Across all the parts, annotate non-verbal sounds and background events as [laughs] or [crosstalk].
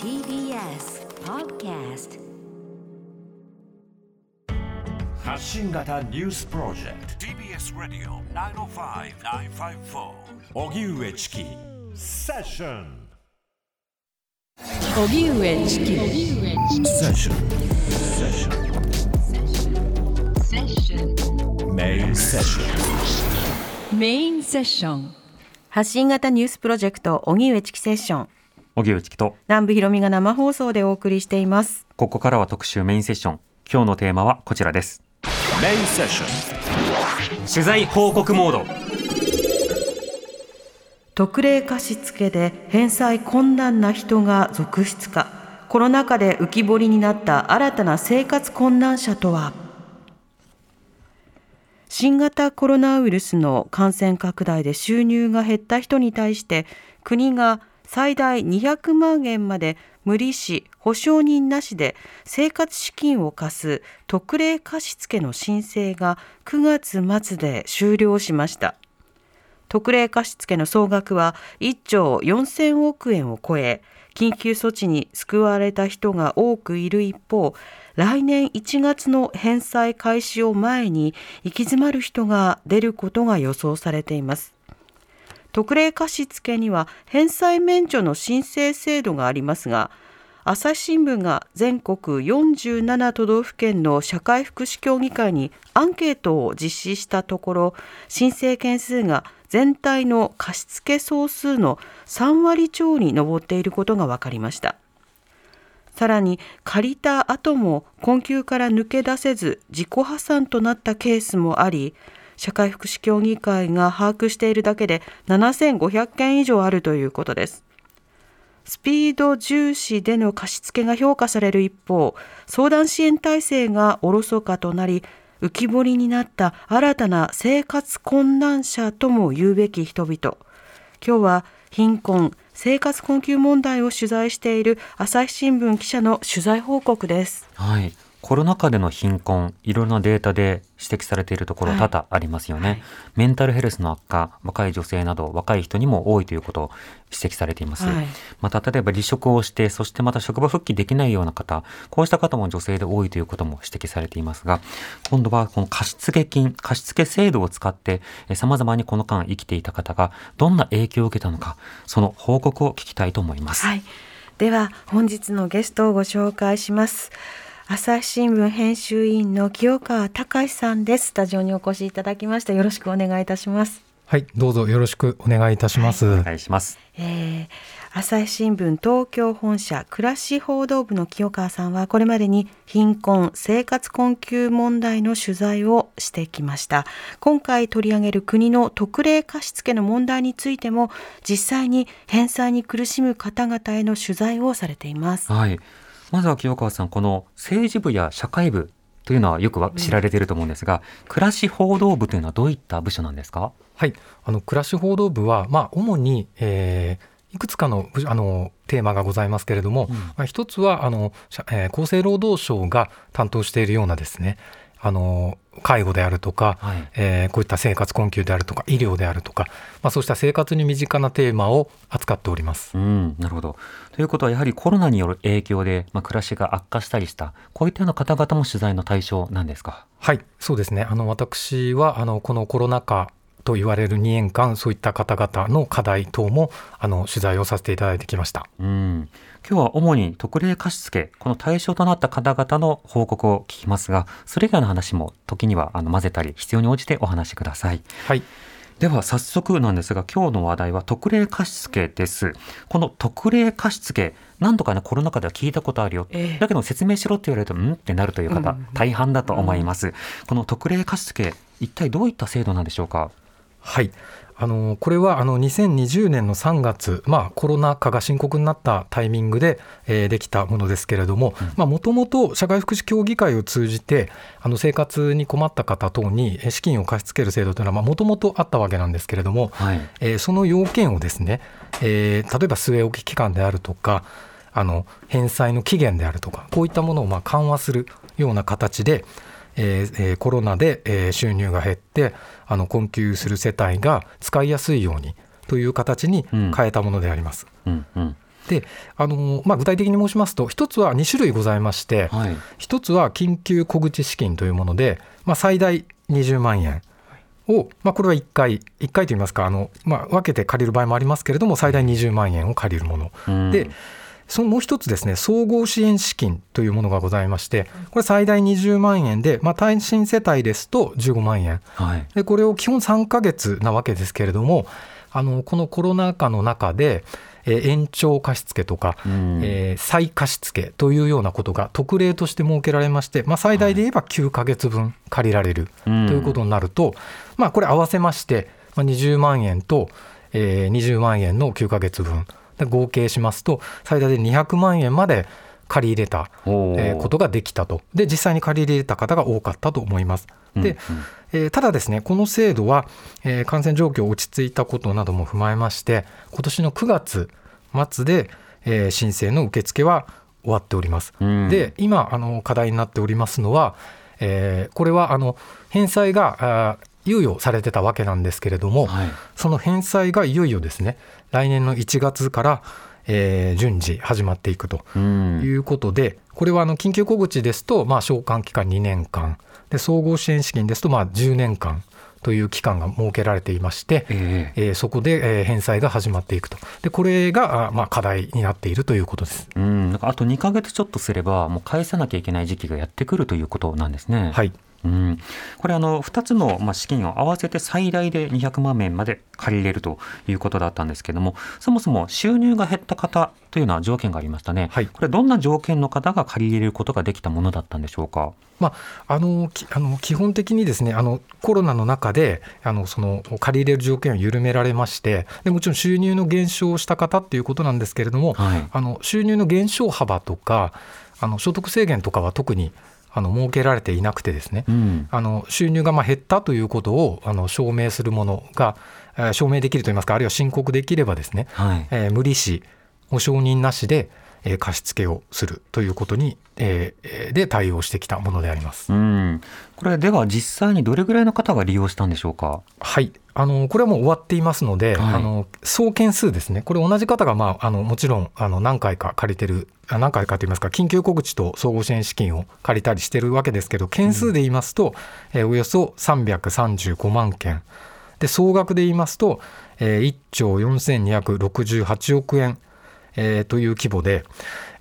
TBS Podcast 発信型ニュースプロジェクト。TBS Radio 905-954荻上チキセッション荻上チキ。セッションセッションメインセッションメインセッション発信型ニュースプロジェクト荻上チキセッション荻上チキと。南部ひろみが生放送でお送りしています。ここからは特集メインセッション。今日のテーマはこちらです。メインセッション。取材報告モード。特例貸付で返済困難な人が続出か。コロナ禍で浮き彫りになった新たな生活困難者とは。新型コロナウイルスの感染拡大で収入が減った人に対して国が最大200万円まで無利子保証人なしで生活資金を貸す特例貸付の申請が9月末で終了しました。特例貸付の総額は1兆4000億円を超え緊急措置に救われた人が多くいる一方来年1月の返済開始を前に行き詰まる人が出ることが予想されています特例貸付には返済免除の申請制度がありますが朝日新聞が全国47都道府県の社会福祉協議会にアンケートを実施したところ申請件数が全体の貸付総数の3割超に上っていることが分かりました。さらに借りた後も困窮から抜け出せず自己破産となったケースもあり社会福祉協議会が把握しているだけで7500件以上あるということです。スピード重視での貸付が評価される一方相談支援体制がおろそかとなり浮き彫りになった新たな生活困難者とも言うべき人々。今日は貧困生活困窮問題を取材している朝日新聞記者の取材報告です。はい。コロナ禍での貧困いろんなデータで指摘されているところはい。多々ありますよね、はい。メンタルヘルスの悪化若い女性など若い人にも多いということを指摘されています、はい。また例えば離職をしてそしてまた職場復帰できないような方こうした方も女性で多いということも指摘されていますが今度はこの貸付金貸付制度を使ってさまざまにこの間生きていた方がどんな影響を受けたのかその報告を聞きたいと思います、はい、では本日のゲストをご紹介します朝日新聞編集委員の清川隆さんです。スタジオにお越しいただきましたよろしくお願いいたします。はい、どうぞよろしくお願いいたします。お願いします。えー朝日新聞東京本社暮らし報道部の清川さんはこれまでに貧困生活困窮問題の取材をしてきました。今回取り上げる国の特例貸付の問題についても実際に返済に苦しむ方々への取材をされています。はい。まずは清川さん、この政治部や社会部というのはよくわ知られていると思うんですが、暮らし報道部というのはどういった部署なんですか？はい、あの暮らし報道部は、まあ、主に、えーいくつかの部あのテーマがございますけれども、まあ、一つはあの、えー厚生労働省が担当しているようなですねあの介護であるとか、はいえーこういった生活困窮であるとか医療であるとか、まあ、そうした生活に身近なテーマを扱っております。うん、なるほど。ということは、やはりコロナによる影響で、まあ、暮らしが悪化したりした、こういったような方々も取材の対象なんですか？はい、そうですね。あの私はあのこのコロナ禍と言われる2年間、そういった方々の課題等もあの取材をさせていただいてきました。うん。今日は主に特例貸付、この対象となった方々の報告を聞きますが、それ以外の話も時にはあの混ぜたり、必要に応じてお話しください。はい。では早速なんですが今日の話題は特例貸付です。この特例貸付何度かねコロナ禍では聞いたことあるよ、ええ。だけど説明しろって言われるとん？ってなるという方、うん。大半だと思います、この特例貸付一体どういった制度なんでしょうか？はい。あのこれはあの2020年の3月、まあ、コロナ禍が深刻になったタイミングで、えーできたものですけれどももともと社会福祉協議会を通じてあの生活に困った方等にえー資金を貸し付ける制度というのはもともとあったわけなんですけれども、はい。えーその要件をですね、えー例えば据え置き期間であるとかあの返済の期限であるとかこういったものをまあ緩和するような形で、えーえーコロナで、えー収入が減ってあの困窮する世帯が使いやすいようにという形にうん変えたものであります。うんうんであのまあ、具体的に申しますと、一つは2種類ございまして、はい。一つは緊急小口資金というもので、まあ、最大20万円を、まあ、これは1回、1回といいますか、あのまあ、分けて借りる場合もありますけれども、最大20万円を借りるもの。うんで、そのもう一つですね、総合支援資金というものがございまして、これ最大20万円で、まあ、単身世帯ですと15万円。はい。でこれを基本3ヶ月なわけですけれどもあのこのコロナ禍の中で、えー延長貸付とか、うんえー再貸付というようなことが特例として設けられまして、まあ、最大で言えば9ヶ月分借りられるとうんいうことになると、まあ、これ合わせまして、まあ、20万円と、えー20万円の9ヶ月分で合計しますと最大で200万円まで借り入れたことができたと、で実際に借り入れた方が多かったと思います。でえーただですね、この制度は、えー感染状況落ち着いたことなども踏まえまして、今年の9月末で、えー申請の受付は終わっております。うんで、今あの、課題になっておりますのは、えーこれはあの返済が猶予されてたわけなんですけれども、はい。その返済がいよいよですね、来年の1月から、えー順次始まっていくとうんいうことで、これはあの緊急小口ですと、まあ、償還期間2年間で、総合支援資金ですと、まあ、10年間という期間が設けられていまして、えええーそこでえー返済が始まっていくと、でこれがあまあ課題になっているということです。うん、あと2ヶ月ちょっとすれば、もう返さなきゃいけない時期がやってくるということなんですね。はいうん、これあの2つのまあ資金を合わせて最大で200万円まで借りれるということだったんですけどもそもそも収入が減った方というような条件がありましたね、はい。これどんな条件の方が借り入れることができたものだったんでしょうか？まあ、あのきあの基本的にですねあのコロナの中であのその借り入れる条件を緩められましてでもちろん収入の減少をした方っていうことなんですけれども、はい。あの収入の減少幅とかあの所得制限とかは特にあの設けられていなくてですね、うん。あの収入がまあ減ったということをあの証明するものが、えー証明できるといいますかあるいは申告できればですね、はい。えー無利子保証人なしで、えー貸付をするということに、えーで対応してきたものであります。うん、これでは実際にどれぐらいの方が利用したんでしょうか？はい、あのこれはもう終わっていますので、はい。あの総件数ですね、これ、同じ方が、まあ、あのもちろんあの何回か借りてる、あ何回かといいますか、緊急小口と総合支援資金を借りたりしてるわけですけど、件数で言いますと、えーおよそ335万件、で総額で言いますと、えー1兆4268億円、えーという規模で、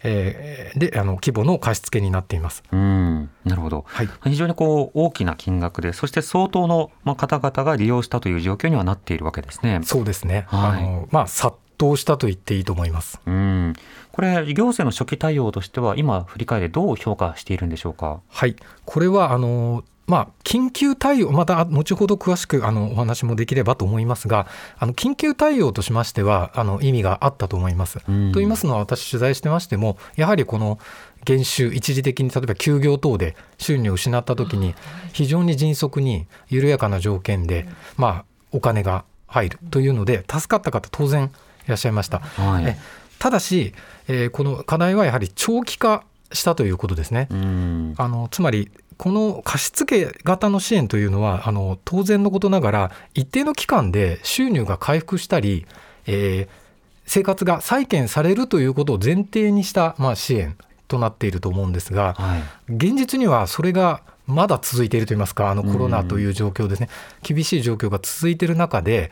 えーであの規模の貸し付けになっています。うん、なるほど。はい非常にこう大きな金額で、そして相当のまあ方々が利用したという状況にはなっているわけですね。そうですね、はいあのまあ、殺到したと言っていいと思います。うん、これ行政の初期対応としては今振り返ってどう評価しているんでしょうか？はい、これはあの、まあ、緊急対応、また後ほど詳しくあのお話もできればと思いますが、あの緊急対応としましてはあの意味があったと思います。うんと言いますのは、私、取材してましても、やはりこの減収、一時的に例えば休業等で収入を失ったときに、非常に迅速に緩やかな条件で、まあ、お金が入るというので、助かった方、当然いらっしゃいました。はいえただし、えーこの課題はやはり長期化したということですね。うん、あのつまりこの貸付型の支援というのはあの当然のことながら一定の期間で収入が回復したり、えー生活が再建されるということを前提にした、まあ、支援となっていると思うんですがはい。現実にはそれがまだ続いているといいますかあのコロナという状況ですね。厳しい状況が続いている中で、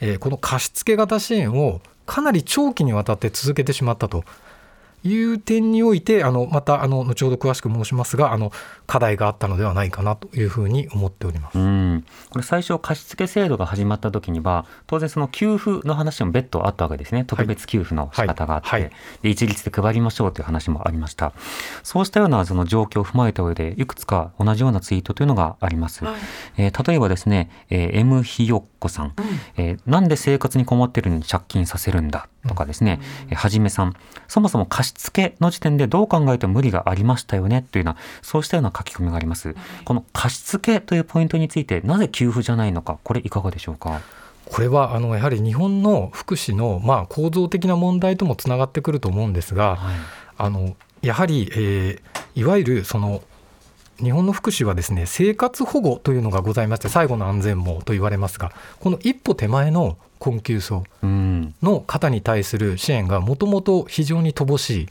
えーこの貸付型支援をかなり長期にわたって続けてしまったという点においてあのまたあの後ほど詳しく申しますがあの課題があったのではないかなというふうに思っております。うん、これ最初貸付制度が始まった時には当然その給付の話も別途あったわけですね。特別給付の仕方があって、はい。はい。で一律で配りましょうという話もありました。そうしたようなその状況を踏まえた上でいくつか同じようなツイートというのがあります、えー例えばですね、えー M ひよっこさん、えーなんで生活に困ってるのに借金させるんだとかですね、えーはじめさん。そもそも貸付の時点でどう考えても無理がありましたよね。というようなそうしたような書き込みがあります、この貸付というポイントについてなぜ給付じゃないのかこれいかがでしょうか？これはあのやはり日本の福祉のまあ構造的な問題ともつながってくると思うんですが、はい。あのやはり、えーいわゆるその日本の福祉はですね生活保護というのがございまして最後の安全網と言われますがこの一歩手前の困窮層うん。の方に対する支援がもともと非常に乏しい、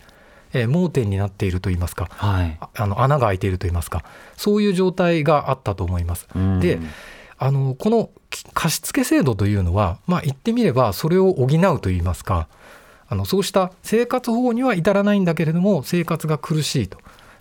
えー盲点になっているといいますかはい。ああの穴が開いているといいますかそういう状態があったと思います。うんであのこのき貸付制度というのは、まあ、言ってみればそれを補うといいますかあのそうした生活保護には至らないんだけれども生活が苦しいと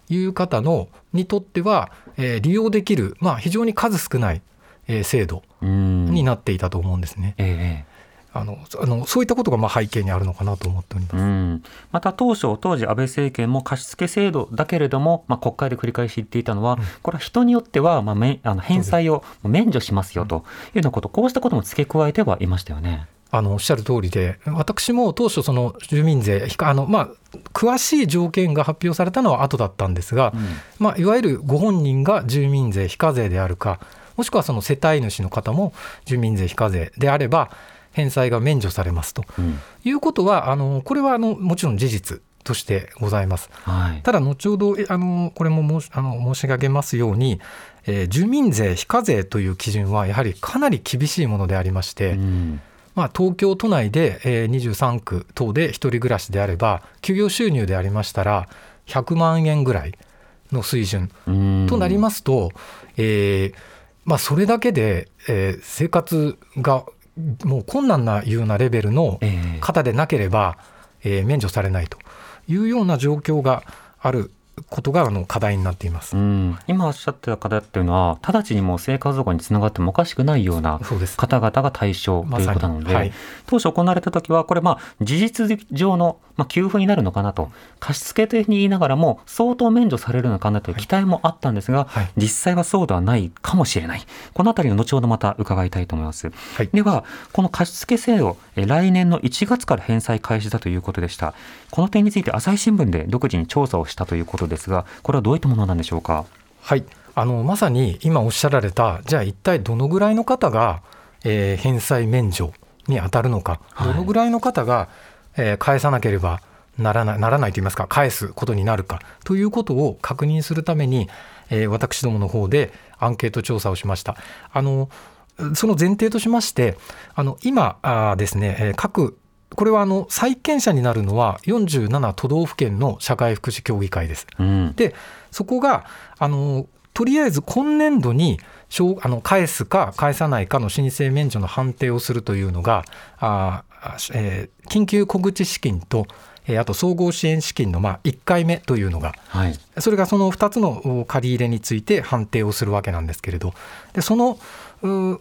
いう方のにとっては、えー利用できる、まあ、非常に数少ない、えー制度うん。になっていたと思うんですね。ええあのそあのそういったことがまあ背景にあるのかなと思っております。うん、また当初、当時、安倍政権も貸付制度だけれども、まあ、国会で繰り返し言っていたのは、これは人によっては、まあ、めあの返済を免除しますよというようなこと、こうしたことも付け加えてはいましたよね。あのおっしゃる通りで、私も当初、その住民税、あのまあ、詳しい条件が発表されたのは後だったんですが、まあ、いわゆるご本人が住民税非課税であるか、もしくはその世帯主の方も住民税非課税であれば、返済が免除されますと。うん。いうことは、あのこれはあのもちろん事実としてございます。はい。ただ、後ほどえあのこれも申しあの申し上げますように、えー住民税非課税という基準はやはりかなり厳しいものでありまして、うんまあ、東京都内で、えー23区等で一人暮らしであれば給与収入でありましたら100万円ぐらいの水準うん。となりますと、えーまあ、それだけで、えー生活がもう困難ないうようなレベルのええ。方でなければ、えー免除されないというような状況があることがあの課題になっています。うん、今おっしゃってた方っていうのは、直ちにもう生活保護につながってもおかしくないような方々が対象ということなので、まはい。当初行われた時は、これ、まあ、事実上の、まあ、給付になるのかなと、貸付というふうに言いながらも、相当免除されるのかなという期待もあったんですが、はい実際はそうではないかもしれない。このあたりの後ほどまた伺いたいと思います。はいでは、この貸付制度、え来年の1月から返済開始だということでした。この点について朝日新聞で独自に調査をしたということですが、これはどういったものなんでしょうか？はい、あのまさに今おっしゃられた、じゃあ一体どのぐらいの方が、えー返済免除に当たるのか、はいどのぐらいの方が、えー返さなければならないならないといいますか、返すことになるかということを確認するために、えー私どもの方でアンケート調査をしました。あのその前提としまして、あの今あーですね、えー各これはあの債権者になるのは47都道府県の社会福祉協議会です。うん。でそこがあのとりあえず今年度に返すか返さないかの申請免除の判定をするというのがえー緊急小口資金と、えーあと総合支援資金のまあ1回目というのがはい。それがその2つのお借り入れについて判定をするわけなんですけれどでそのう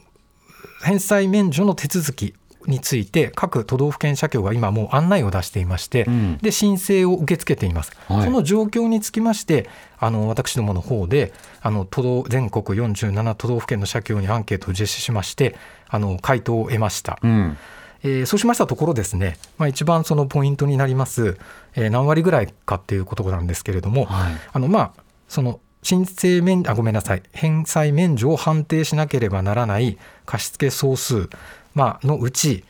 返済免除の手続きについて各都道府県社協が今もう案内を出していまして、うんで申請を受け付けています、はいその状況につきましてあの私どもの方であの都道全国47都道府県の社協にアンケートを実施しましてあの回答を得ました、うん。えーそうしましたところですね、まあ、一番そのポイントになります、えー何割ぐらいかっていうことなんですけれども、はい。あのまあその申請免あごめんなさい返済免除を判定しなければならない貸付総数、まあのうち、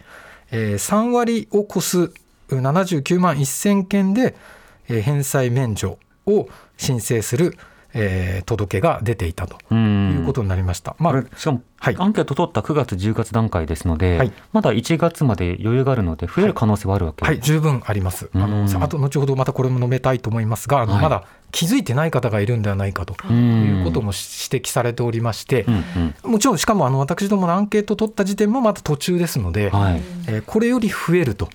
えー3割を超す79万1000件で、えー返済免除を申請する、えー届けが出ていたとうん。いうことになりました。まあしかも、はい。アンケート取った9月、10月段階ですので、はい。まだ1月まで余裕があるので、増える可能性はあるわけ。はい、十分あります。あうん。のあと後ほどまたこれも述べたいと思いますが、あのはい。まだ気づいてない方がいるんではないかということも指摘されておりまして、うんうん。もちろんしかもあの私どものアンケート取った時点もまだ途中ですので、はい。えーこれより増えると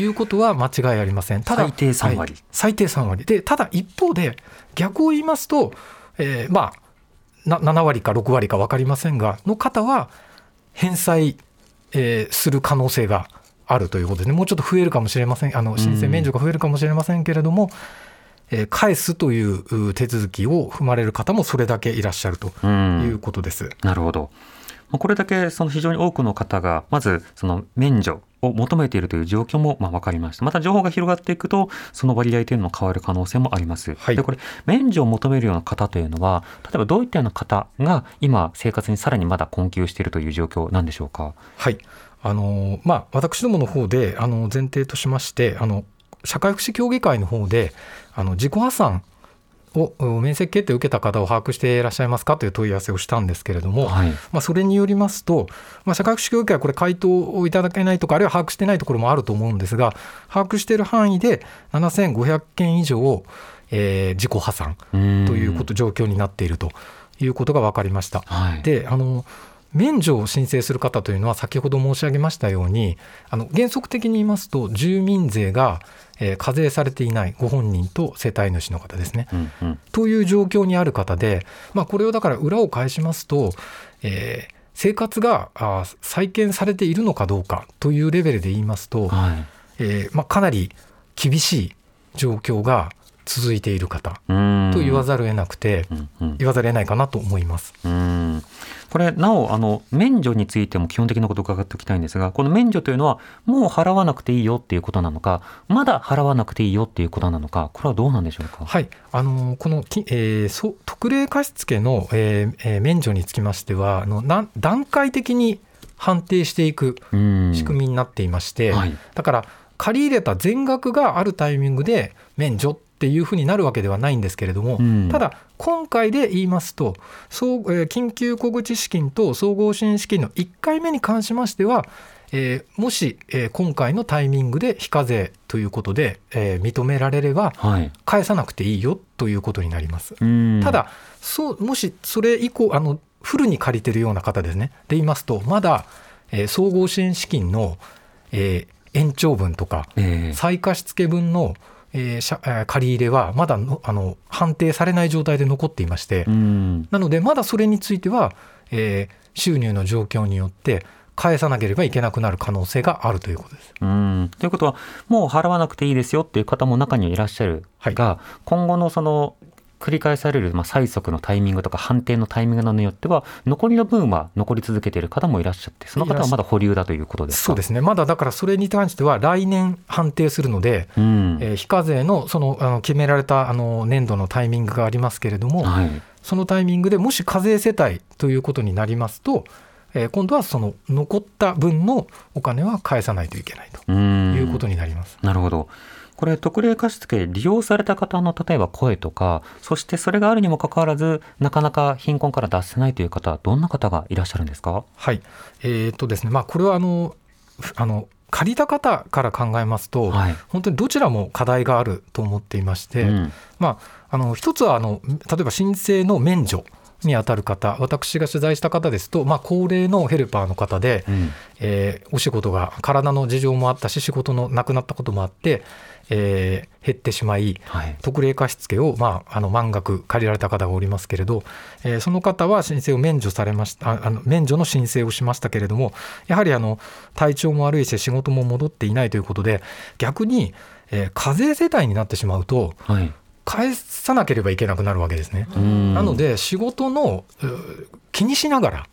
いうことは間違いありません。ただ最低3割。はい。最低3割。でただ一方で逆を言いますと、えーまあな7割か6割か分かりませんがの方は返済、えーする可能性があるということで、ね、もうちょっと増えるかもしれません。あの申請免除が増えるかもしれませんけれども、えー返すというう手続きを踏まれる方もそれだけいらっしゃるとうん。いうことです。なるほど。まあこれだけその非常に多くの方が、まずその免除を求めているという状況もまあ分かりました。また情報が広がっていくと、その割合というのも変わる可能性もあります。はいで、これ、免除を求めるような方というのは、例えばどういったような方が今、生活にさらにまだ困窮しているという状況なんでしょうか？はいあのまあ、私どもの方であの前提としましてあの社会福祉協議会の方であの自己破産をお面積決定を受けた方を把握していらっしゃいますかという問い合わせをしたんですけれども、はい。まあ、それによりますと、まあ、社会福祉協議会はこれ回答をいただけないとかあるいは把握してないところもあると思うんですが把握している範囲で7500件以上、えー自己破産といということ、状況になっているということが分かりました。はい。であの免除を申請する方というのは先ほど申し上げましたようにあの原則的に言いますと住民税が、えー課税されていないご本人と世帯主の方ですね。うんうん。という状況にある方で、まあ、これをだから裏を返しますと、えー生活があー再建されているのかどうかというレベルで言いますと、はい。えーまあ、かなり厳しい状況が続いている方うん。と言わざるを得なくて、うんうん。言わざるを得ないかなと思います。うんこれ、なお、あの、免除についても基本的なことを伺っておきたいんですが、この免除というのは、もう払わなくていいよっていうことなのか、まだ払わなくていいよっていうことなのか、これはどうなんでしょうか？はい、あのこの、きえーそ特例貸付の、えーえー免除につきましてはあのなん段階的に判定していくうん。仕組みになっていまして、はい。だから借り入れた全額があるタイミングで免除っていうふうになるわけではないんですけれども、うんただ今回で言いますと総、えー緊急小口資金と総合支援資金の1回目に関しましては、えーもし、えー今回のタイミングで非課税ということで、えー認められればはい。返さなくていいよということになります。うん。た、だそうもしそれ以降あのフルに借りてるような方ですねで言いますとまだ、えー総合支援資金の、えー延長分とかえー再貸付分の、えー借り入れはまだのあの判定されない状態で残っていまして、うん。なのでまだそれについては、えー収入の状況によって返さなければいけなくなる可能性があるということです。うん。ということは、もう払わなくていいですよっていう方も中にはいらっしゃるが、今後のその、繰り返される、まあ、催促のタイミングとか判定のタイミングなどによっては、残りの分は残り続けている方もいらっしゃって、その方はまだ保留だということですか？そうですねまだだからそれに関しては来年判定するので、うん。えー非課税のそのあの決められたあの年度のタイミングがありますけれども、はい。そのタイミングでもし課税世帯ということになりますと、えー今度はその残った分のお金は返さないといけないとうん。いうことになります。なるほど。これ、特例貸付利用された方の例えば声とか、そしてそれがあるにもかかわらず、なかなか貧困から脱せないという方、どんな方がいらっしゃるんですか？はい、えーっとですね、まあ、これはあのふあの借りた方から考えますと、はい。本当にどちらも課題があると思っていまして、うん。まあ、あの一つはあの例えば申請の免除に当たる方私が取材した方ですと、まあ、高齢のヘルパーの方で、うん。えーお仕事が体の事情もあったし仕事のなくなったこともあって、えー減ってしまいはい。特例貸付を、まあ、あの満額借りられた方がおりますけれど、えーその方は申請を免除されましたああの免除の申請をしましたけれどもやはりあの体調も悪いし仕事も戻っていないということで逆に、えー課税世帯になってしまうとはい。返さなければいけなくなるわけですね。うんなので仕事のう気にしながら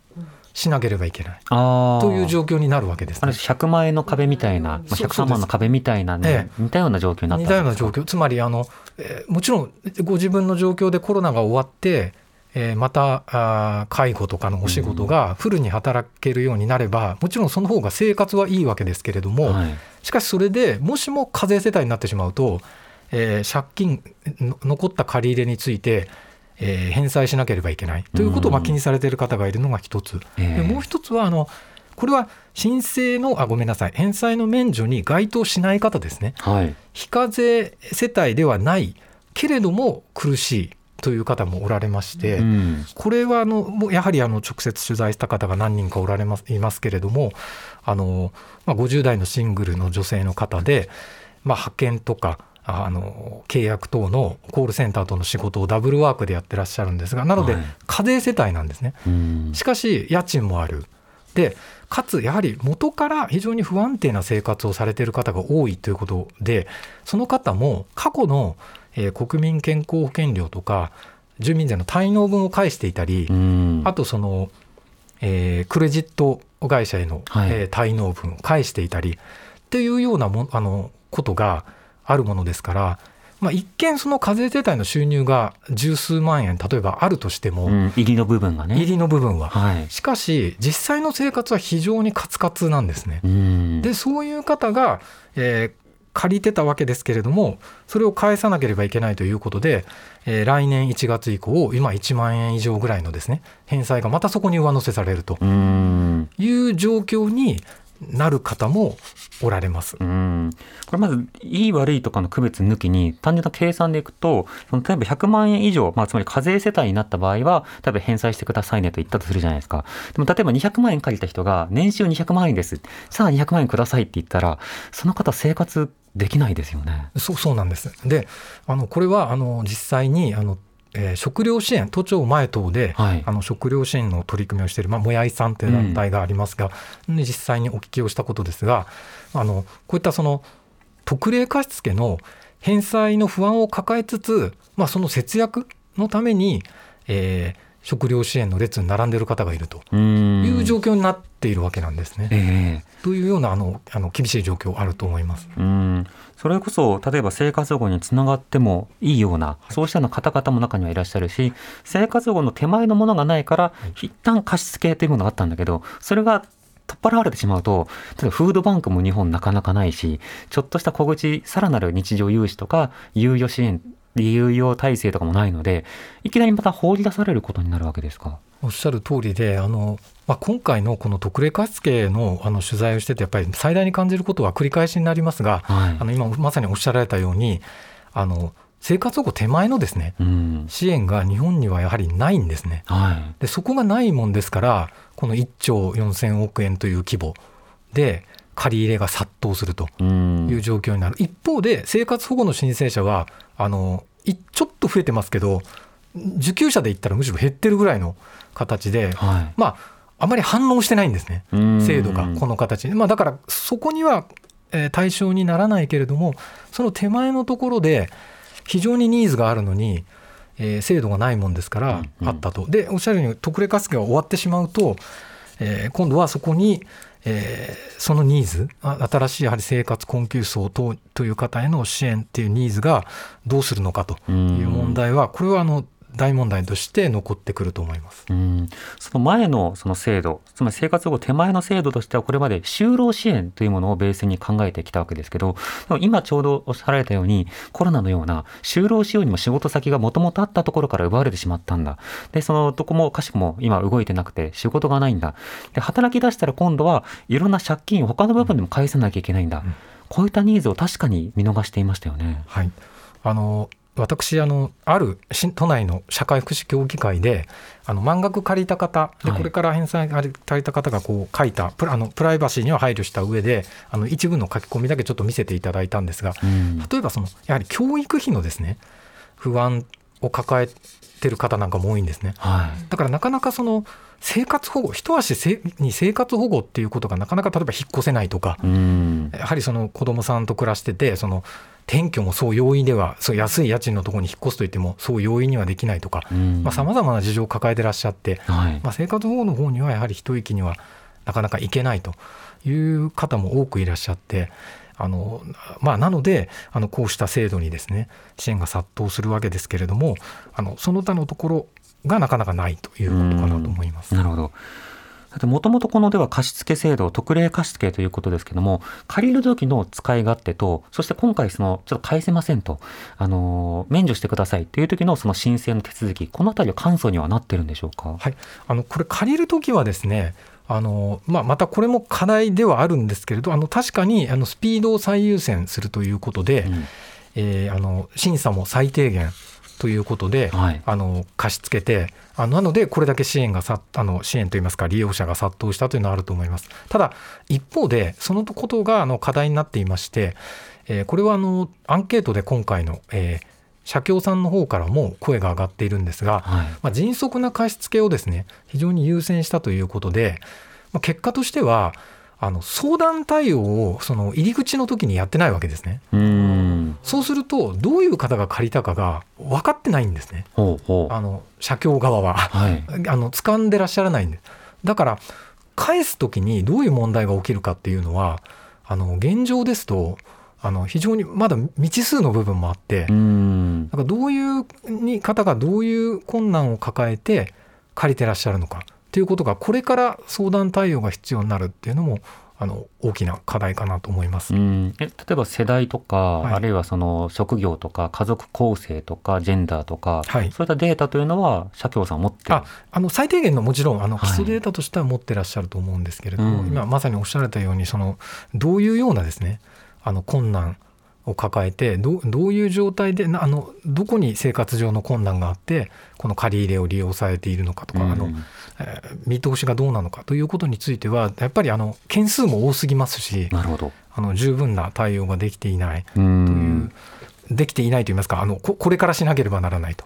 しなければいけない。という状況になるわけですね。100万円の壁みたいな、まあ、そう103万の壁みたいなね、え似たような状況になった似たような状況。つまりあの、えーもちろんご自分の状況でコロナが終わって、えーまたあー介護とかのお仕事がフルに働けるようになれば、もちろんその方が生活はいいわけですけれども、はい。しかしそれでもしも課税世帯になってしまうと、えー借金の残った借り入れについて、えー返済しなければいけない。ということをまあうん。気にされている方がいるのが一つ、ええ。でもう一つはあのこれは申請のあごめんなさい。返済の免除に該当しない方ですね。はい。非課税世帯ではないけれども苦しいという方もおられまして、うん。これはあのやはりあの直接取材した方が何人かおられます。いますけれどもあの、まあ、50代のシングルの女性の方で、まあ、派遣とかあの契約等のコールセンターとの仕事をダブルワークでやってらっしゃるんですがなのではい課税世帯なんですね。うんしかし家賃もある。でかつやはり元から非常に不安定な生活をされている方が多いということでその方も過去の、えー国民健康保険料とか住民税の滞納分を返していたり、うんあとその、えークレジット会社への、はいえー滞納分を返していたりっていうようなもあのことがあるものですから、まあ、一見その課税世帯の収入が十数万円例えばあるとしても、うん入りの部分がね。入りの部分は。はい。しかし実際の生活は非常にカツカツなんですね。うんでそういう方が、えー借りてたわけですけれどもそれを返さなければいけないということで、えー来年1月以降今1万円以上ぐらいのですね返済がまたそこに上乗せされるとうんいう状況になる方もおられます。うんこれまずいい悪いとかの区別抜きに単純な計算でいくとその例えば100万円以上、まあ、つまり課税世帯になった場合は例えば返済してくださいねと言ったとするじゃないですかでも例えば200万円借りた人が年収200万円ですさあ200万円くださいって言ったらその方生活できないですよね。そうそうなんです。で、あのこれはあの実際にあの、えー食料支援都庁前等で、はい。あの食料支援の取り組みをしている、まあ、もやいさんという団体がありますが、で実際にお聞きをしたことですがあのこういったその特例貸付の返済の不安を抱えつつ、まあ、その節約のために、えー食料支援の列に並んでいる方がいるとうん。いう状況になっているわけなんですね。ええ。というようなあのあの厳しい状況あると思います。うん。それこそ例えば生活保護につながってもいいようなそうしたような方々も中にはいらっしゃるし生活保護の手前のものがないから一旦貸付というものがあったんだけどそれが取っ払われてしまうと例えばフードバンクも日本なかなかないしちょっとした小口さらなる日常融資とか猶予支援猶予体制とかもないのでいきなりまた放り出されることになるわけですか？おっしゃる通りであの、まあ、今回のこの特例貸付のあの取材をしててやっぱり最大に感じることは繰り返しになりますが、はい。あの今まさにおっしゃられたようにあの生活保護手前のですねうん。支援が日本にはやはりないんですね。はい。でそこがないもんですからこの1兆4000億円という規模で借り入れが殺到するとうん。いう状況になる、一方で生活保護の申請者はあのいちょっと増えてますけど受給者で言ったらむしろ減ってるぐらいの形で、はい。まああまり反応してないんですねうん。制度がこの形で、まあ、だからそこには、えー対象にならないけれどもその手前のところで非常にニーズがあるのに、えー制度がないもんですからうんうん。あったと。でおっしゃるように特例貸付が終わってしまうと、えー今度はそこに、えーそのニーズあ新しいやはり生活困窮層等という方への支援っていうニーズがどうするのかという問題はこれはあの大問題として残ってくると思います。うんその前のその制度、つまり生活保護手前の制度としては、これまで就労支援というものをベースに考えてきたわけですけど、今ちょうどおっしゃられたように、コロナのような就労しようにも仕事先がもともとあったところから奪われてしまったんだ。で、そのどこもかしくも今動いてなくて仕事がないんだ。で、働き出したら今度はいろんな借金を他の部分でも返さなきゃいけないんだ。こういったニーズを確かに見逃していましたよね。はい、あの私あのある新都内の社会福祉協議会であの満額借りた方ではいこれから返済借りた方がこう書いたプラあのプライバシーには配慮した上であの一部の書き込みだけちょっと見せていただいたんですがうん。例えばそのやはり教育費のですね不安を抱えてる方なんかも多いんですね。はい。だからなかなかその生活保護一足せに生活保護っていうことがなかなか例えば引っ越せないとかうん。やはりその子供さんと暮らしててその転居もそう容易ではそう安い家賃のところに引っ越すといってもそう容易にはできないとかさまざ、まな事情を抱えてらっしゃって、はい。まあ、生活保護の方にはやはり一息にはなかなか行けないという方も多くいらっしゃって。あのまあ、なのであのこうした制度にですね支援が殺到するわけですけれどもあのその他のところがなかなかないということかなと思います。なるほど。もともとこのでは貸付制度、特例貸付ということですけども、借りる時の使い勝手と、そして今回その、ちょっと返せませんと、あの、免除してくださいという時のその申請の手続き、このあたりは簡素にはなってるんでしょうか？はい、あのこれ借りるときはですねあの、まあ、またこれも課題ではあるんですけれどあの確かにあのスピードを最優先するということで、うんえーあの審査も最低限ということで、はい。あの貸し付けてあのなのでこれだけ支援がさあの支援といいますか利用者が殺到したというのはあると思いますただ一方でそのことがあの課題になっていまして、えーこれはあのアンケートで今回の、えー社協さんの方からも声が上がっているんですが、はい。まあ、迅速な貸し付けをですね非常に優先したということで、まあ、結果としてはあの相談対応をその入り口の時にやってないわけですね。う。そうするとどういう方が借りたかが分かってないんですねほうほう。あの社協側は。はい。[laughs] あの掴んでらっしゃらないんです。だから返す時にどういう問題が起きるかっていうのはあの現状ですとあの非常にまだ未知数の部分もあって。だからどういうに方がどういう困難を抱えて借りてらっしゃるのかっていうことがこれから相談対応が必要になるっていうのもあの大きな課題かなと思います。うん、え例えば世代とか、はい。あるいはその職業とか家族構成とかジェンダーとか、はい。そういったデータというのは社協さん持ってる？ああの最低限のもちろんあのはい。基礎データとしては持ってらっしゃると思うんですけれども、うん。今まさにおっしゃられたようにそのどういうようなですねあの困難を抱えてどうどういう状態でなあのどこに生活上の困難があってこの借り入れを利用されているのかとか、あのうんえー見通しがどうなのかということについてはやっぱりあの件数も多すぎますしなるほど。あの十分な対応ができていないうといんう、できていないといいますかあのここれからしなければならないと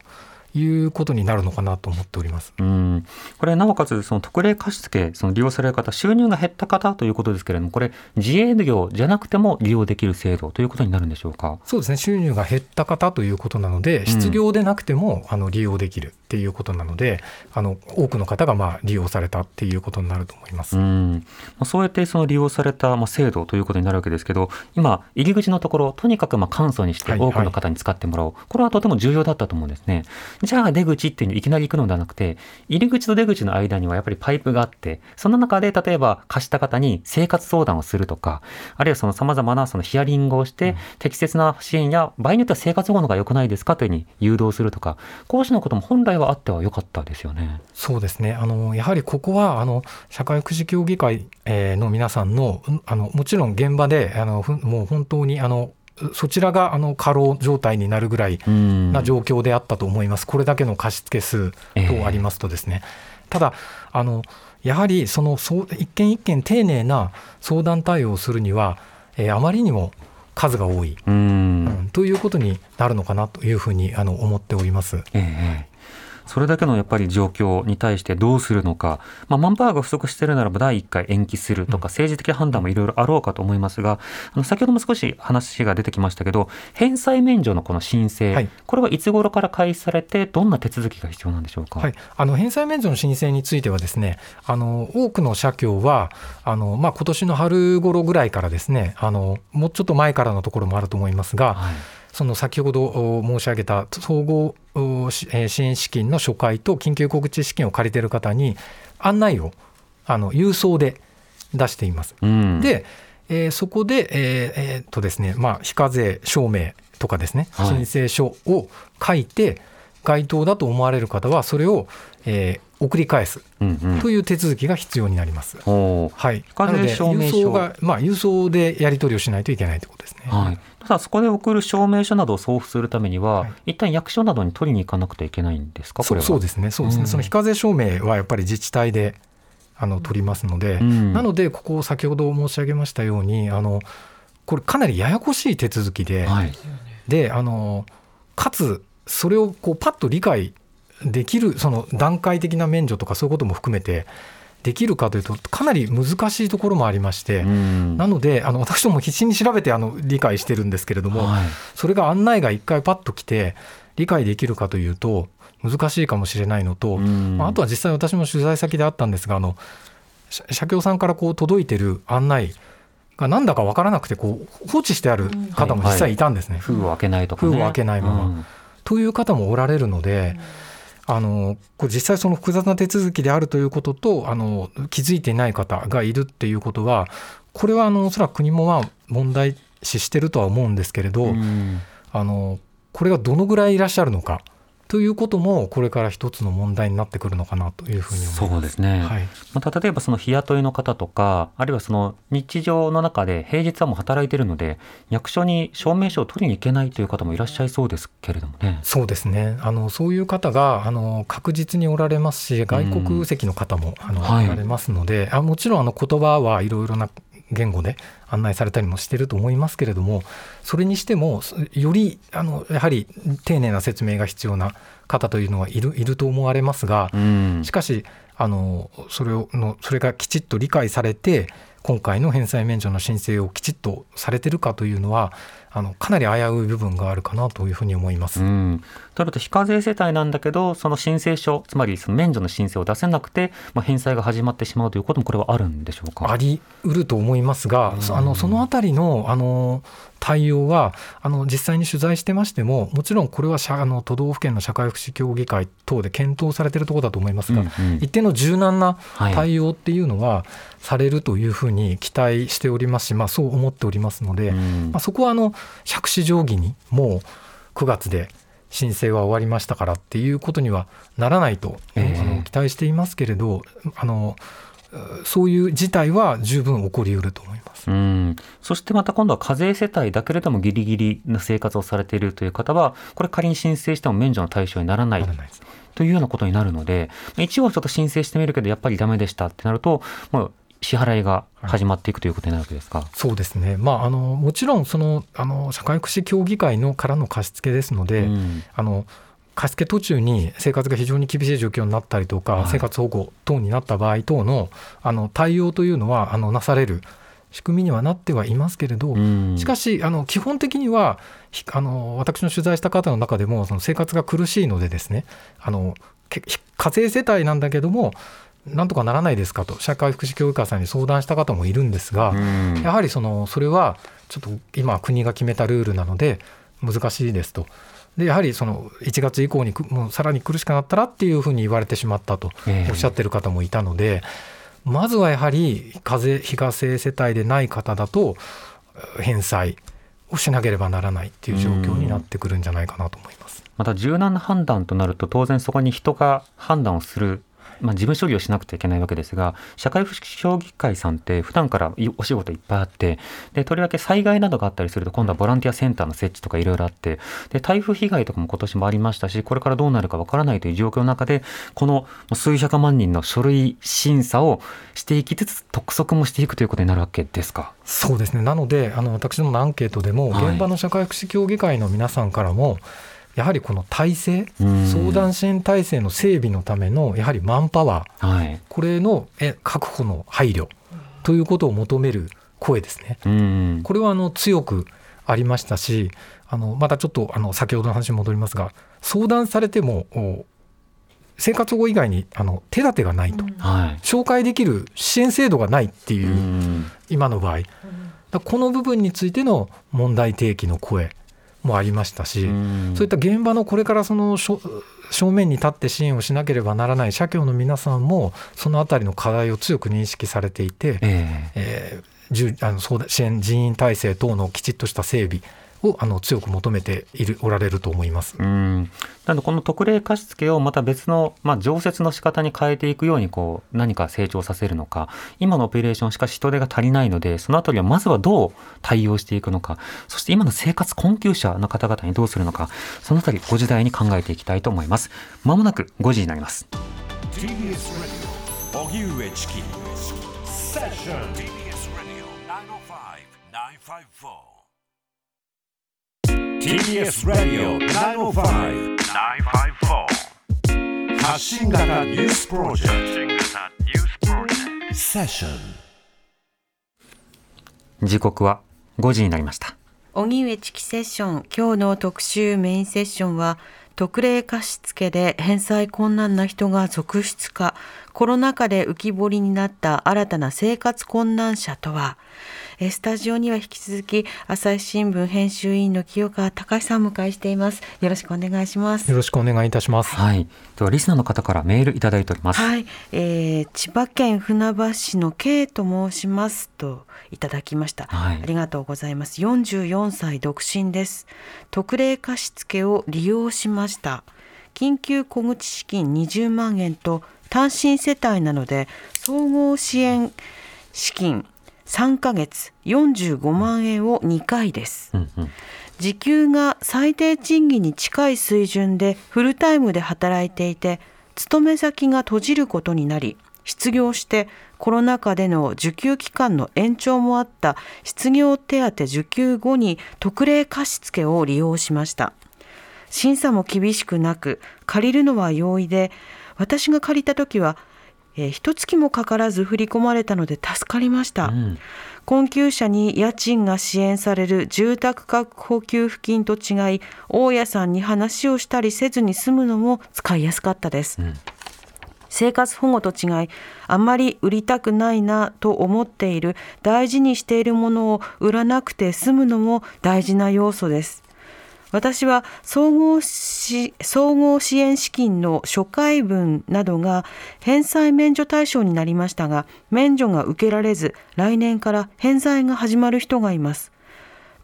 いうことになるのかなと思っております。うん、これなおかつその特例貸付その利用される方収入が減った方ということですけれどもこれ自営業じゃなくても利用できる制度ということになるんでしょうか？そうですね収入が減った方ということなので失業でなくても、あの利用できるっていうことなのであの多くの方がまあ利用されたっていうことになると思います。うん、まあそうやってその利用されたまあ制度ということになるわけですけど今入り口のところとにかくまあ簡素にしてはい多くの方に使ってもらおう、これはとても重要だったと思うんですね。じゃあ出口っていうのにいきなり行くのではなくて入り口と出口の間にはやっぱりパイプがあってその中で例えば貸した方に生活相談をするとかあるいはその様々なそのヒアリングをして適切な支援や場合によっては生活保護の方が良くないですかというふうに誘導するとかこうしたことも本来はあっては良かったですよね。そうですね。あのやはりここはあの社会福祉協議会えーの皆さんのうんあのもちろん現場であのもう本当にあのそちらがあの過労状態になるぐらいうん。な状況であったと思います、これだけの貸付数とありますとですね、ただあのやはりそのそう一件一件丁寧な相談対応をするには、えーあまりにも数が多い、うん。うん。ということになるのかなというふうにあの思っております。ええそれだけのやっぱり状況に対してどうするのか、まあ、マンパワーが不足しているならば第1回延期するとか政治的判断もいろいろあろうかと思いますが、あの先ほども少し話が出てきましたけど返済免除のこの申請、はい。これはいつ頃から開始されてどんな手続きが必要なんでしょうか？はい、あの返済免除の申請についてはですねあの多くの社協はあの、まあ、今年の春頃ぐらいからですねあのもうちょっと前からのところもあると思いますが、はいその先ほどお申し上げた総合支援資金の初回と緊急告知資金を借りている方に案内をあの郵送で出しています。うん、で、えーそこで、えーえーっとですねまあ、非課税証明とかですね、はい。申請書を書いて該当だと思われる方はそれを、えー送り返すうんうん。という手続きが必要になります。おーはい、課税なので郵送が、まあ、郵送でやり取りをしないといけないということですね。はい、ただそこで送る証明書などを送付するためには、はい。一旦役所などに取りに行かなくてはいけないんですか？これは。そうそうですね。そうですね、うん。その非課税証明はやっぱり自治体であの取りますので、うん。なのでここ先ほど申し上げましたようにあのこれかなりややこしい手続きで、はい。であのかつそれをこうパッと理解できるその段階的な免除とかそういうことも含めてできるかというとかなり難しいところもありまして、うん。なのであの私ども必死に調べてあの理解してるんですけれども、はい。それが案内が一回パッと来て理解できるかというと難しいかもしれないのと、うん。まああとは実際私も取材先であったんですがあの社社協さんからこう届いてる案内がなんだか分からなくてこう放置してある方も実際いたんですね。封を開けないとかね。封を開けないまま。うん。という方もおられるので、あのこれ実際その複雑な手続きであるということとあの気づいていない方がいるっていうことはこれはあのおそらく国もまあ問題視してるとは思うんですけれど、うん。あのこれがどのぐらいいらっしゃるのかということもこれから一つの問題になってくるのかなというふうに思います。そうですね、はい。また例えばその日雇いの方とかあるいはその日常の中で平日はもう働いているので役所に証明書を取りに行けないという方もいらっしゃいそうですけれどもね。そうですね。あのそういう方があの確実におられますし外国籍の方も、あのはい。おられますのであもちろんあの言葉はいろいろな言語で案内されたりもしてると思いますけれどもそれにしてもそよりあのやはり丁寧な説明が必要な方というのはいるいると思われますが、うんしかしあのそれをのそれがきちっと理解されて今回の返済免除の申請をきちっとされてるかというのはあのかなり危うい部分があるかなというふうに思います。うん、となると非課税世帯なんだけどその申請書つまりその免除の申請を出せなくて、まあ、返済が始まってしまうということもこれはあるんでしょうか？あり得ると思いますが、そあのそのあたりのあの対応はあの実際に取材してましてももちろんこれは社あの都道府県の社会福祉協議会等で検討されているところだと思いますが、うんうん。一定の柔軟なはい。対応っていうのはされるというふうにに期待しておりますし、まあ、そう思っておりますので、うん。まあ、そこはあの杓子定規にもう9月で申請は終わりましたからっていうことにはならないと、ええ。あの期待していますけれどあのそういう事態は十分起こりうると思います。うん。そしてまた今度は課税世帯だけれどもギリギリな生活をされているという方はこれ仮に申請しても免除の対象にならないというようなことになるのでまあ一応はちょっと申請してみるけどやっぱりダメでしたってなるともう支払いが始まっていくということになるわけですか？そうですね、まあ、あのもちろんそのあの社会福祉協議会のからの貸し付けですので、うん。あの貸し付け途中に生活が非常に厳しい状況になったりとか、はい。生活保護等になった場合等のあの対応というのはあのなされる仕組みにはなってはいますけれど、うん。しかしあの基本的にはひあの私の取材した方の中でもその生活が苦しいのでですねあのけ課税世帯なんだけどもなんとかならないですかと社会福祉協議会さんに相談した方もいるんですが、うんやはりそのそれはちょっと今国が決めたルールなので難しいですと。でやはりその1月以降にくもうさらに苦しくなったらっていうふうに言われてしまったとええおっしゃってる方もいたので、まずはやはり課税非課税世帯でない方だと返済をしなければならないっていう状況になってくるんじゃないかなと思います。また柔軟な判断となると当然そこに人が判断をする、まあ、事務処理をしなくちゃいけないわけですが社会福祉協議会さんって普段からいお仕事いっぱいあってでとりわけ災害などがあったりすると今度はボランティアセンターの設置とかいろいろあってで台風被害とかも今年もありましたしこれからどうなるかわからないという状況の中でこの数百万人の書類審査をしていきつつ督促もしていくということになるわけですか？そうですねなのであの私どものアンケートでもはい現場の社会福祉協議会の皆さんからもやはりこの体制うん。相談支援体制の整備のためのやはりマンパワー。はい。これのえ確保の配慮ということを求める声ですね。うん。これはあの強くありましたしあのまたちょっとあの先ほどの話に戻りますが相談されてもお生活保護以外にあの手立てがないと、はい。紹介できる支援制度がないっていう、うん。今の場合。この部分についての問題提起の声もありましたし、うん。そういった現場のこれからその正面に立って支援をしなければならない社協の皆さんもそのあたりの課題を強く認識されていて、ええ。えーあの支援人員体制等のきちっとした整備をあの強く求めているおられると思います。うん。なのでこの特例貸付をまた別の、まあ、常設の仕方に変えていくようにこう何か成長させるのか。今のオペレーションしかし人手が足りないのでそのあたりはまずはどう対応していくのか。そして今の生活困窮者の方々にどうするのか。そのあたりご時代に考えていきたいと思います。まもなく5時になります。TBS Radio. 荻上チキセッション TBS Radio 905-954 TBS Radio 905-954発信型ニュースプロジェクト。セッション時刻は5時になりました。荻上チキセッション。今日の特集メインセッションは特例貸付で返済困難な人が続出かコロナ禍で浮き彫りになった新たな生活困難者とはえースタジオには引き続き朝日新聞編集員の清川隆さんをお迎えしています。よろしくお願いします。よろしくお願いいたします。はい。ではリスナーの方からメールいただいております、はい、えー千葉県船橋市の K と申しますといただきました、はい。ありがとうございます。44歳独身です。特例貸付を利用しました。緊急小口資金20万円と単身世帯なので総合支援資金3ヶ月45万円を2回です。うんうん。時給が最低賃金に近い水準でフルタイムで働いていて勤め先が閉じることになり失業してコロナ禍での受給期間の延長もあった失業手当受給後に特例貸付を利用しました。審査も厳しくなく借りるのは容易で私が借りた時はえー一月もかからず振り込まれたので助かりました、うん。困窮者に家賃が支援される住宅確保給付金と違い大家さんに話をしたりせずに済むのも使いやすかったです、ん。生活保護と違いあんまり売りたくないなと思っている大事にしているものを売らなくて済むのも大事な要素です私は総合し総合支援資金の初回分などが返済免除対象になりましたが免除が受けられず来年から返済が始まる人がいます。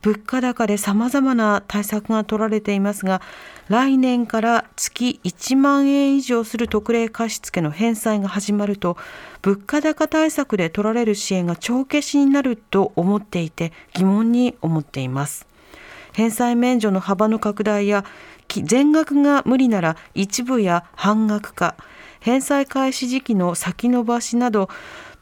物価高で様々な対策が取られていますが来年から月1万円以上する特例貸付の返済が始まると物価高対策で取られる支援が帳消しになると思っていて疑問に思っています。返済免除の幅の拡大や全額が無理なら一部や半額化返済開始時期の先延ばしなど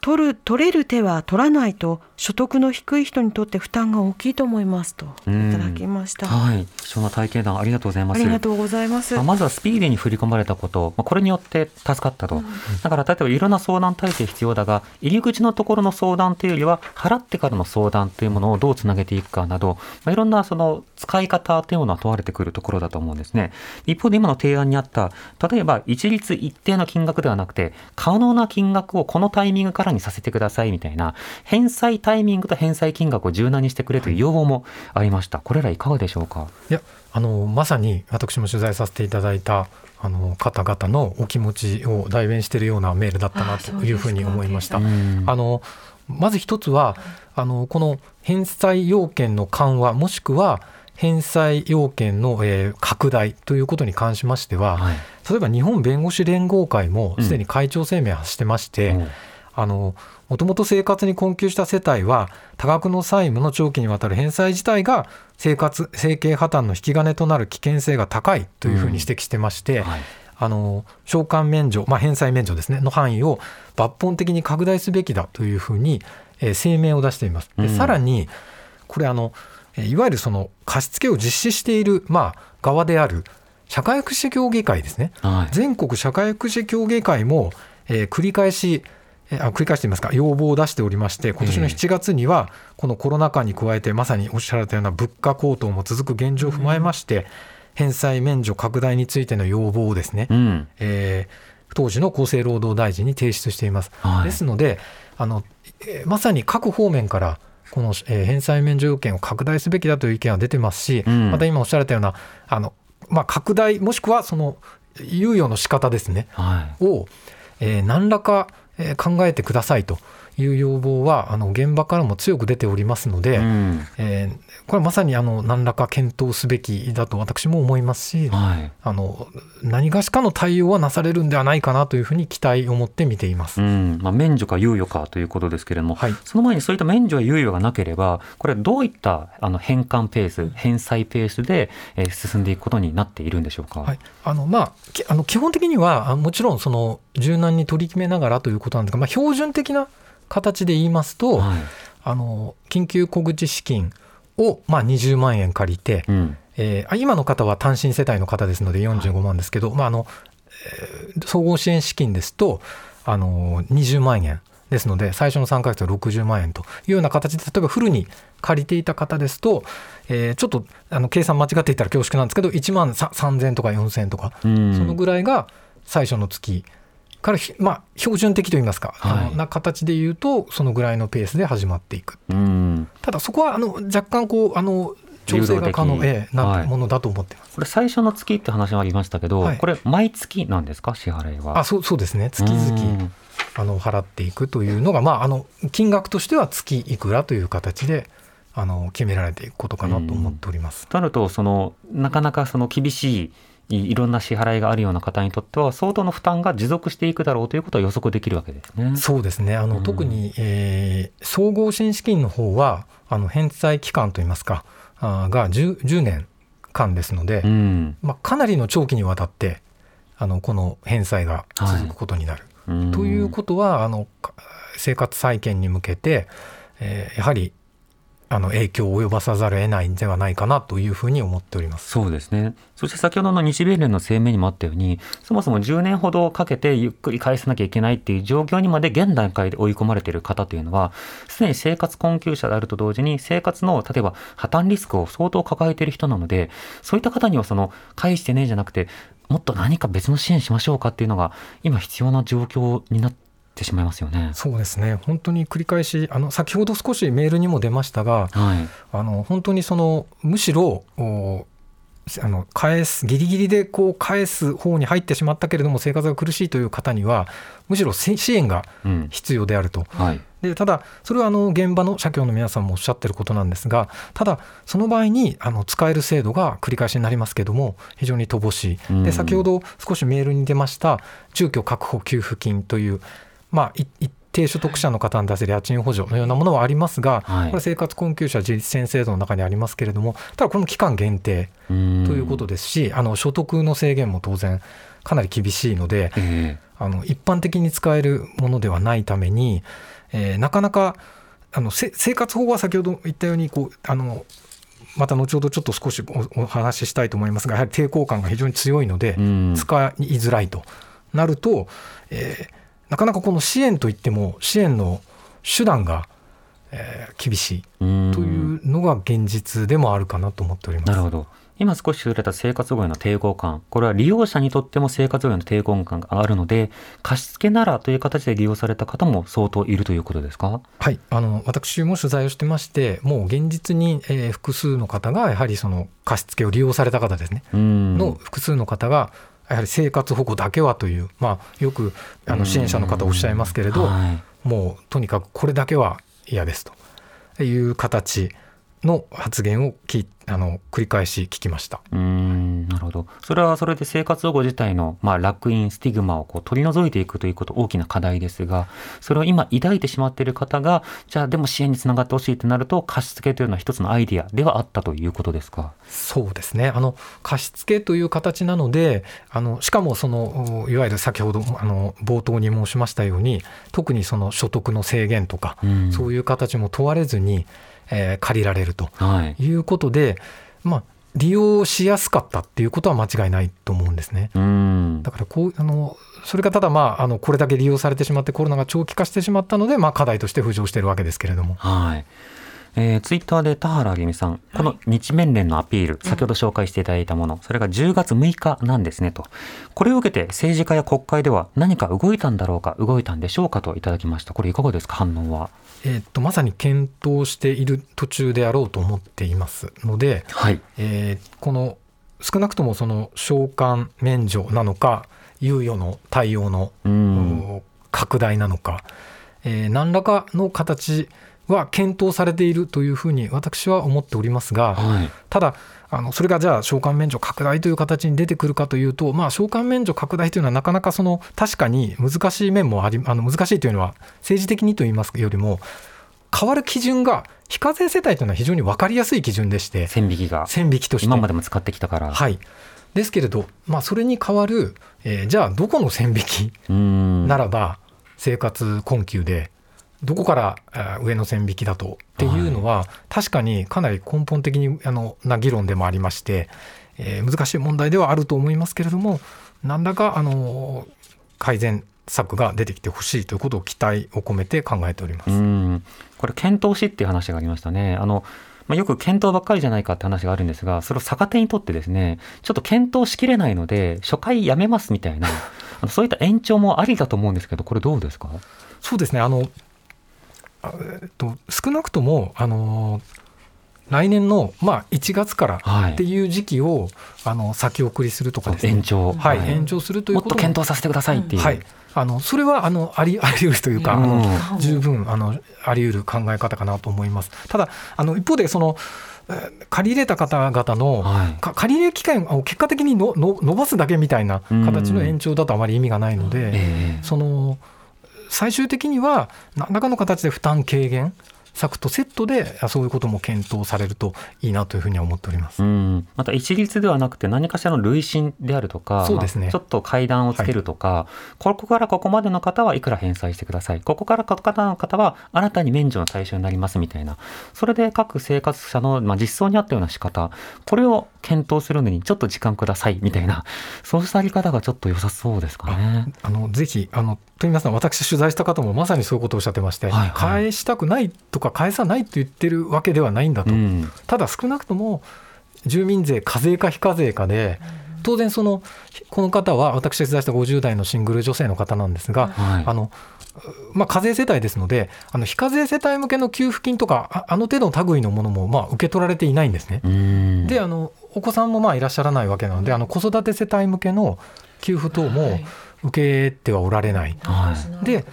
取る取れる手は取らないと所得の低い人にとって負担が大きいと思いますといただきました。はい、貴重な体験談ありがとうございます。ありがとうございます。まずはスピーディーに振り込まれたこと、まあ、これによって助かったと、だから例えばいろんな相談体制必要だが入り口のところの相談というよりは払ってからの相談というものをどうつなげていくかなど、まあ、いろんなその使い方というものは問われてくるところだと思うんですね一方で今の提案にあった例えば一律一定の金額ではなくて可能な金額をこのタイミングからにさせてくださいみたいな返済タイミングと返済金額を柔軟にしてくれという要望もありました。これらいかがでしょうか？いやあのまさに私も取材させていただいたあの方々のお気持ちを代弁しているようなメールだったなというふうに思いました。あのまず一つはあのこの返済要件の緩和もしくは返済要件の、えー拡大ということに関しましては、はい。例えば日本弁護士連合会もすでに会長声明を発してまして、うん。あのもともと生活に困窮した世帯は多額の債務の長期にわたる返済自体が生活生計破綻の引き金となる危険性が高いというふうに指摘してまして、はい。あの償還免除、まあ、返済免除ですねの範囲を抜本的に拡大すべきだというふうに、えー声明を出しています。でうん。さらにこれあのえーいわゆるその貸付を実施している、まあ、側である社会福祉協議会ですね、はい。全国社会福祉協議会も、えー繰り返し、えーあ繰り返していますか、要望を出しておりまして、今年の7月には、このコロナ禍に加えて、まさにおっしゃられたような物価高騰も続く現状を踏まえまして、返済免除拡大についての要望をですね、うん。えー当時の厚生労働大臣に提出しています。はい。ですのであの、えーまさに各方面からこの、えー返済免除要件を拡大すべきだという意見は出てますし、うん。また今おっしゃられたようなあの、まあ、拡大もしくはその猶予の仕方ですね。はい。を、えー何らか、えー考えてくださいと。いう要望はあの現場からも強く出ておりますので、うん。えーこれはまさにあの何らか検討すべきだと私も思いますし、はい。あの何がしかの対応はなされるんではないかなというふうに期待を持って見ています。うん。まあ、免除か猶予かということですけれども、はい。その前にそういった免除や猶予がなければ、これ、どういったあの返還ペース、返済ペースで、えー進んでいくことになっているんでしょうか？はい、あのまあきあの基本的にはあもちろんその柔軟に取り決めながらということなんですが、まあ、標準的な形で言いますと、はい。あの緊急小口資金をまあ20万円借りて、うん。えーあ今の方は単身世帯の方ですので45万ですけど、まああのえー総合支援資金ですとあの20万円ですので最初の3ヶ月は60万円というような形で例えばフルに借りていた方ですと、えーちょっとあの計算間違っていたら恐縮なんですけど1万3000とか4000とか、うん。そのぐらいが最初の月からひ、まあ、標準的といいますか、はい。な形で言うとそのぐらいのペースで始まっていくう。ん。ただそこはあの若干こうあの調整が可能、なはい。ものだと思ってます。これ、最初の月って話がありましたけど、はい。これ、毎月なんですか、支払いは。あそうそうですね。月う々ん。あの払っていくというのが、まあ、あの金額としては月いくらという形であの決められていくことかなと思っております。となると、その、なかなかその厳しい、いいろんな支払いがあるような方にとっては、相当の負担が持続していくだろうということは予測できるわけですね。そうですねあの、うん特に、えー総合支援資金の方はあの返済期間といいますかあーが 10, 10年間ですので、うん。まあ、かなりの長期にわたってあのこの返済が続くことになる。うんということはあのか生活再建に向けて、えーやはりあの影響を及ばさざるを得ないんではないかなというふうに思っております。そうですね。そして先ほどの日米連の声明にもあったように、そもそも10年ほどかけてゆっくり返さなきゃいけないっていう状況にまで現段階で追い込まれている方というのは、すでに生活困窮者であると同時に、生活の例えば破綻リスクを相当抱えている人なので、そういった方にはその返してねえじゃなくて、もっと何か別の支援しましょうかっていうのが、今必要な状況になってしまいますよね。そうですね本当に繰り返しあの先ほど少しメールにも出ましたがはい。あの本当にそのむしろおあの返すギリギリでこう返す方に入ってしまったけれども生活が苦しいという方にはむしろせ支援がうん。必要であると。はい。でただ、それはあの現場の社協の皆さんもおっしゃってることなんですが、ただ、その場合にあの使える制度が繰り返しになりますけれども、非常に乏しい、うんで先ほど少しメールに出ました、住居確保給付金という、まあ、い一定所得者の方に出せる家賃補助のようなものはありますが、はい。これ、生活困窮者自立支援制度の中にありますけれども、ただ、これも期間限定ということですし、あの所得の制限も当然、かなり厳しいので、えあの一般的に使えるものではないために、えーなかなかあのせ生活保護は先ほど言ったようにこうあのまた後ほどちょっと少しおお話ししたいと思いますがやはり抵抗感が非常に強いので。使いづらいとなると、えーなかなかこの支援といっても支援の手段が、えー厳しいうんというのが現実でもあるかなと思っております。なるほど。今少し触れた生活保護への抵抗感、これは利用者にとっても生活保護への抵抗感があるので、貸付ならという形で利用された方も相当いるということですか？はい、あの私も取材をしてまして、もう現実に、えー複数の方がやはりその貸付を利用された方ですね、うん。の複数の方が、やはり生活保護だけはという、まあ、よくあの支援者の方おっしゃいますけれど、はい。もうとにかくこれだけは嫌ですと。いう形の発言をきあの繰り返し聞きました。うーんなるほど。それはそれで生活保護自体の、まあ、楽印、スティグマをこう取り除いていくということ、大きな課題ですが、それを今抱いてしまっている方が、じゃあでも支援につながってほしいとなると、貸付というのは一つのアイディアではあったということですか？そうですねあの貸付という形なのであのしかもそのおいわゆる先ほどあの冒頭に申しましたように特にその所得の制限とか、うんそういう形も問われずに、えー借りられるとはい。いうことで、まあ、利用しやすかったっていうことは間違いないと思うんですね。だからこうあのそれがただ、まあ、あのこれだけ利用されてしまってコロナが長期化してしまったので、まあ、課題として浮上しているわけですけれども。はい。えー、ツイッターで田原明美さん、この日面連のアピール、先ほど紹介していただいたもの、それが10月6日なんですねと。これを受けて政治家や国会では何か動いたんだろうか、動いたんでしょうかといただきました。これいかがですか、反応は。えーっとまさに検討している途中であろうと思っていますので、はい。えーこの少なくともその償還免除なのか猶予の対応の拡大なのか、えー何らかの形は検討されているというふうに私は思っておりますが、はい。ただあのそれがじゃあ償還免除拡大という形に出てくるかというと、まあ、償還免除拡大というのはなかなかその確かに難しい面もありあの難しいというのは政治的にと言いますよりも変わる基準が非課税世帯というのは非常に分かりやすい基準でして線引きが線引きとして今までも使ってきたから。はいですけれど、まあ、それに代わる、えーじゃあどこの線引きうん。ならば生活困窮でどこから上の線引きだとっていうのは、確かにかなり根本的にあのな議論でもありまして、えー難しい問題ではあると思いますけれども何らかあの改善策が出てきてほしいということを期待を込めて考えております。うん。これ検討しっていう話がありましたね。あの、まあ、よく検討ばっかりじゃないかって話があるんですが、それを逆手にとってですね、ちょっと検討しきれないので、初回やめますみたいな、[laughs] そういった延長もありだと思うんですけど、これどうですか？そうですねあのあえっと少なくともあの来年の、まあ、1月からはい。っていう時期を、あの先送りするとかですね。延長。はい、延長するというもっことと検討させてくださいっていう。はい、あのそれはあのあり [laughs] あり得るというか、あのうん十分あのあり得る考え方かなと思います。ただあの一方でそのえー借り入れた方々の、はい。か借り入れ期間を結果的にのの伸ばすだけみたいな形の延長だとあまり意味がないので、ええ。その最終的には何らかの形で負担軽減策とセットであそういうことも検討されるといいなというふうには思っております。うん、また一律ではなくて何かしらの累進であるとか、そうですね。まあちょっと階段をつけるとか、ここからここまでの方はいくら返済してください。ここからここからの方は新たに免除の対象になりますみたいな。それで各生活者の、まあ、実装に合ったような仕方これを検討するのにちょっと時間くださいみたいなそうしたあり方がちょっと良さそうですかね。あのぜひあのと言いますのは私取材した方もまさにそういうことをおっしゃってまして、はいはい。返したくないとか返さないと言ってるわけではないんだと、うん。ただ少なくとも住民税課税か非課税かで当然そのこの方は私が取材した50代のシングル女性の方なんですが、はい。あのまあ、課税世帯ですのであの非課税世帯向けの給付金とかああの程度の類のものもまあ受け取られていないんですね。うん。であのお子さんもまあいらっしゃらないわけなのであの子育て世帯向けの給付等も受けてはおられない。はい。で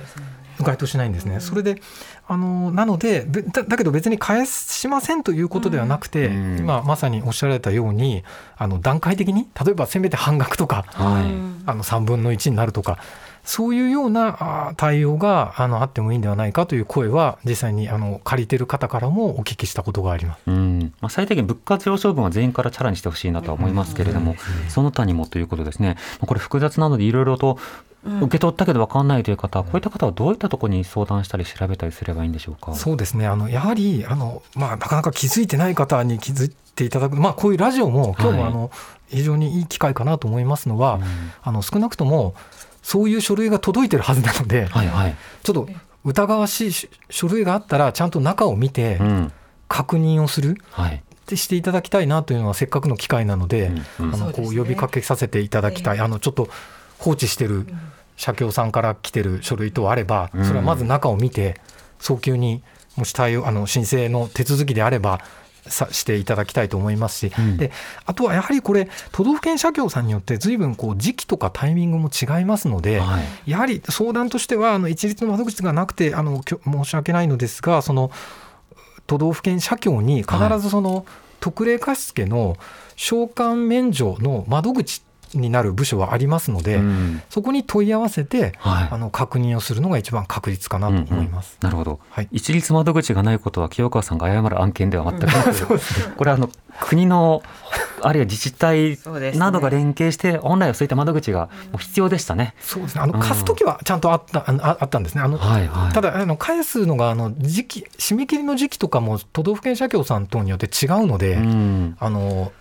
該当しないんですね。それであのなのでだけど別に返しませんということではなくて、うん。今まさにおっしゃられたようにあの段階的に例えばせめて半額とかはい。あの3分の1になるとかそういうようなあ対応があのあってもいいんではないかという声は実際にあの借りてる方からもお聞きしたことがあります。うん。まあ、最低限物価上昇分は全員からチャラにしてほしいなとは思いますけれども、その他にもということですね、まあこれ複雑なのでいろいろと受け取ったけど分かんないという方、こういった方はどういったところに相談したり調べたりすればいいんでしょうか？そうですね。あのやはりあの、まあ、なかなか気づいてない方に気づいていただく、まあ、こういうラジオも今日もあの、非常にいい機会かなと思いますのは、あの少なくともそういう書類が届いてるはずなので、はいはい。ちょっと疑わしい書書類があったらちゃんと中を見てうん。確認をする。はい。ってしていただきたいなというのはせっかくの機会なので、うんうん。あのこう呼びかけさせていただきたい、あのちょっと放置してる社協さんから来てる書類等あれば、うん。それはまず中を見て早急にもし対応あの申請の手続きであればさしていただきたいと思いますし、うんであとはやはりこれ都道府県社協さんによって随分こう時期とかタイミングも違いますので、はい。やはり相談としてはあの一律の窓口がなくてあの申し訳ないのですがその都道府県社協に必ずその、特例貸付の償還免除の窓口になる部署はありますので、うん。そこに問い合わせて、はい。あの確認をするのが一番確実かなと思います。なるほど、はい。一律窓口がないことは清川さんが謝る案件では全くなく、これはあの国のあるいは自治体そうですね。などが連携して本来はそういった窓口がもう必要でしたね。そうですね。あのうん。貸すときはちゃんとあったあああったんですね。あのはいはい。ただあの返すのがあの時期締め切りの時期とかも都道府県社協さん等によって違うので、うん。あのこ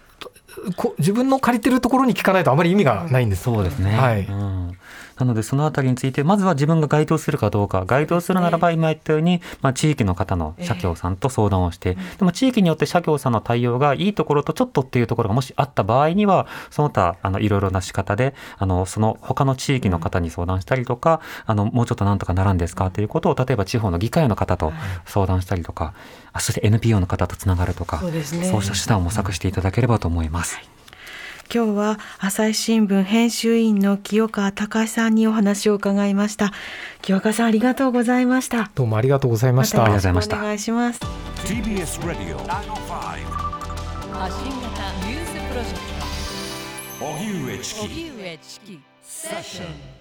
自分の借りてるところに聞かないとあまり意味がないんです。そうですね、はい。うんなのでそのあたりについてまずは自分が該当するかどうか。該当するならば今言ったように、まあ、地域の方の社協さんと相談をして、でも地域によって社協さんの対応がいいところとちょっとっていうところがもしあった場合にはその他あのいろいろな仕方であのその他の地域の方に相談したりとか、あのもうちょっとなんとかならんですか？ということを例えば地方の議会の方と相談したりとか、あそして NPO の方とつながるとかそうした手段を模索していただければと思います。今日は朝日新聞編集員の清川隆さんにお話を伺いました。清川さんありがとうございました。どうもありがとうございました。ありがとうございましたお願いします。TBS Radio 905発信型ニュースプロジェク荻上チキ。ト荻上チキ。セッション